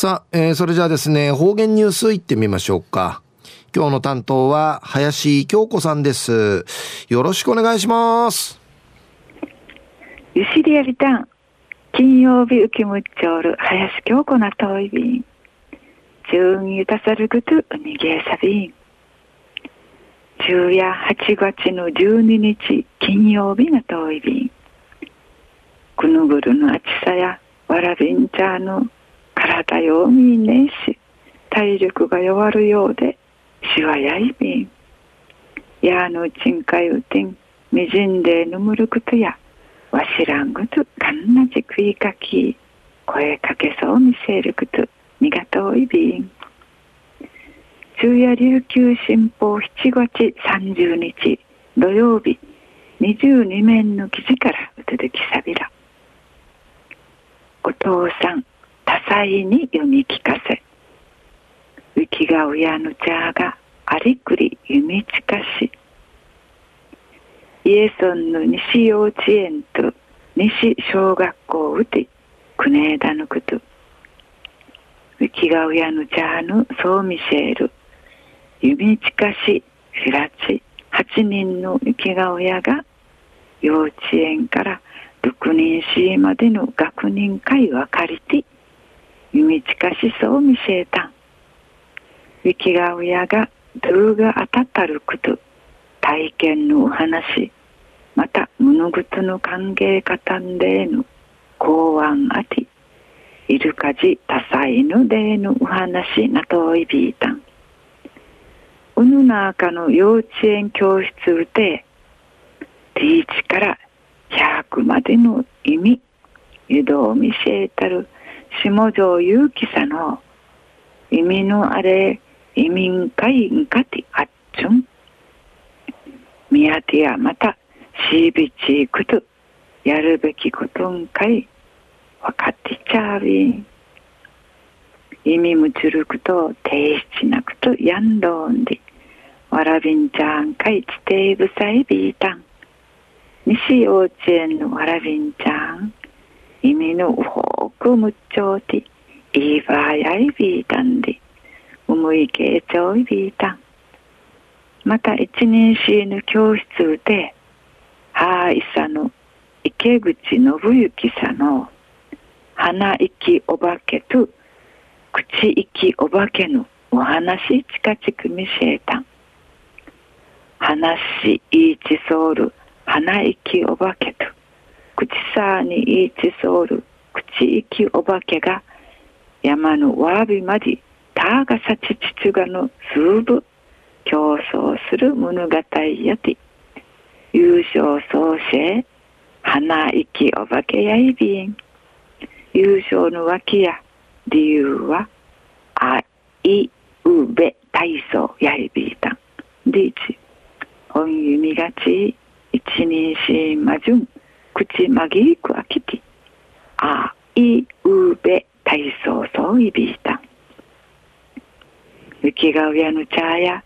さあ、えー、それじゃあですね、方言ニュースいってみましょうか。今日の担当は林京子さんです。よろしくお願いします。ゆしりやりたん。金曜日浮きむっちょる林京子なといびん。順ゆたさるぐとうにげさびん。昼夜8月の12日金曜日なといびん。くぬぐるのあちさやわらびんちゃの体よみんねし、体力が弱るようで、しわやいびん。やあのうちんかいうてん、みじんでぬむることや、わしらんぐとかんなじくいかき、声かけそう見せること、にがとういびん。昼夜琉球新報7月30日土曜日22面の記事からうつづきさびら。お父さん、多彩に読み聞かせ。雪が親の茶がありくり弓近し。イエソンの西幼稚園と西小学校うて国枝のこと。雪が親の茶のソーミシェール弓近しフィラチ8人の雪が親が幼稚園から6人市までの学年会分かりて。弓近しそう見せたん。ウキガウヤがドゥが当たたること体験のお話また物事の歓迎方んでの公安あてイルカジ多彩のでのお話なといびいたん。うぬなあかの幼稚園教室うてティーチから100までの意味湯道見せたる下条勇気さの意味のあれ移民会んかてあっちゅん。宮手やまたしびちくとやるべきことんかいわかってちゃうび。意味むつるくと提出なくとやんどんでわらびんちゃんかいちていぶさいびいたん。西幼稚園のわらびんちゃん。意味のほくむっちょうていばやいびいたんで。うむいけちょいびいたんまた一年生の教室ではーいさの池口信之さの鼻息お化けと口息お化けのお話近々見せたん話いちソウル鼻息お化けと口さにいちソウル口息お化けが山のわびまでたがさちちつがのすうぶ競争する物語やて。優勝創生花息お化けやいびん。優勝の脇や理由はあいうべ体操やいびいたん。でいち。本弓がち一人しまじゅん。口まぎくあきてあいうべ体操そういびいた。雪が上の茶や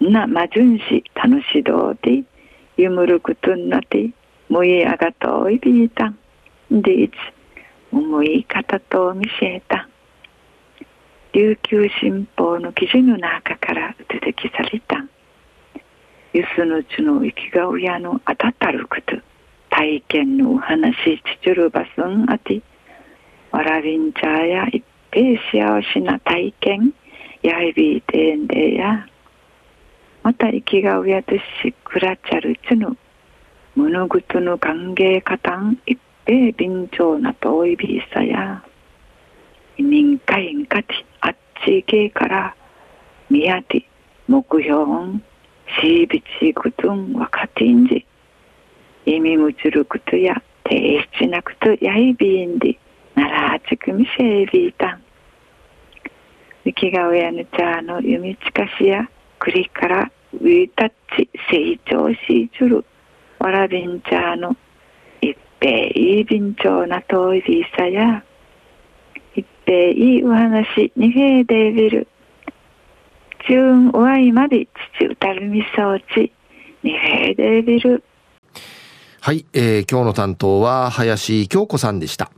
なまじゅんし楽しどうてゆむるくとんなてもいあがといびいた。でいち思い方と見せた。琉球新報の記事の中から出てきされた。ゆすのちの生きが親のあたたること体験のお話ちちゅるばすんあてわらびんちゃや一平幸せな体験やいびいてんでやまた生きが親としくらちゃるちぬ物事の歓迎方ん一平便長な遠いびいさや移民会んかちあっちけからみやて目標んしびちくとんわかてんじ意味むつるくとや提出なくとやいびんでならちくみせいびいたん。雪が親の茶の弓近しや栗からウィタッチ成長しちゅる。わらびん茶の一平いいびんちょうなといびいさや一平いいお話にへでびる。中おわいまで父うたるみそうちにへでびる。はい、えー、今日の担当は林京子さんでした。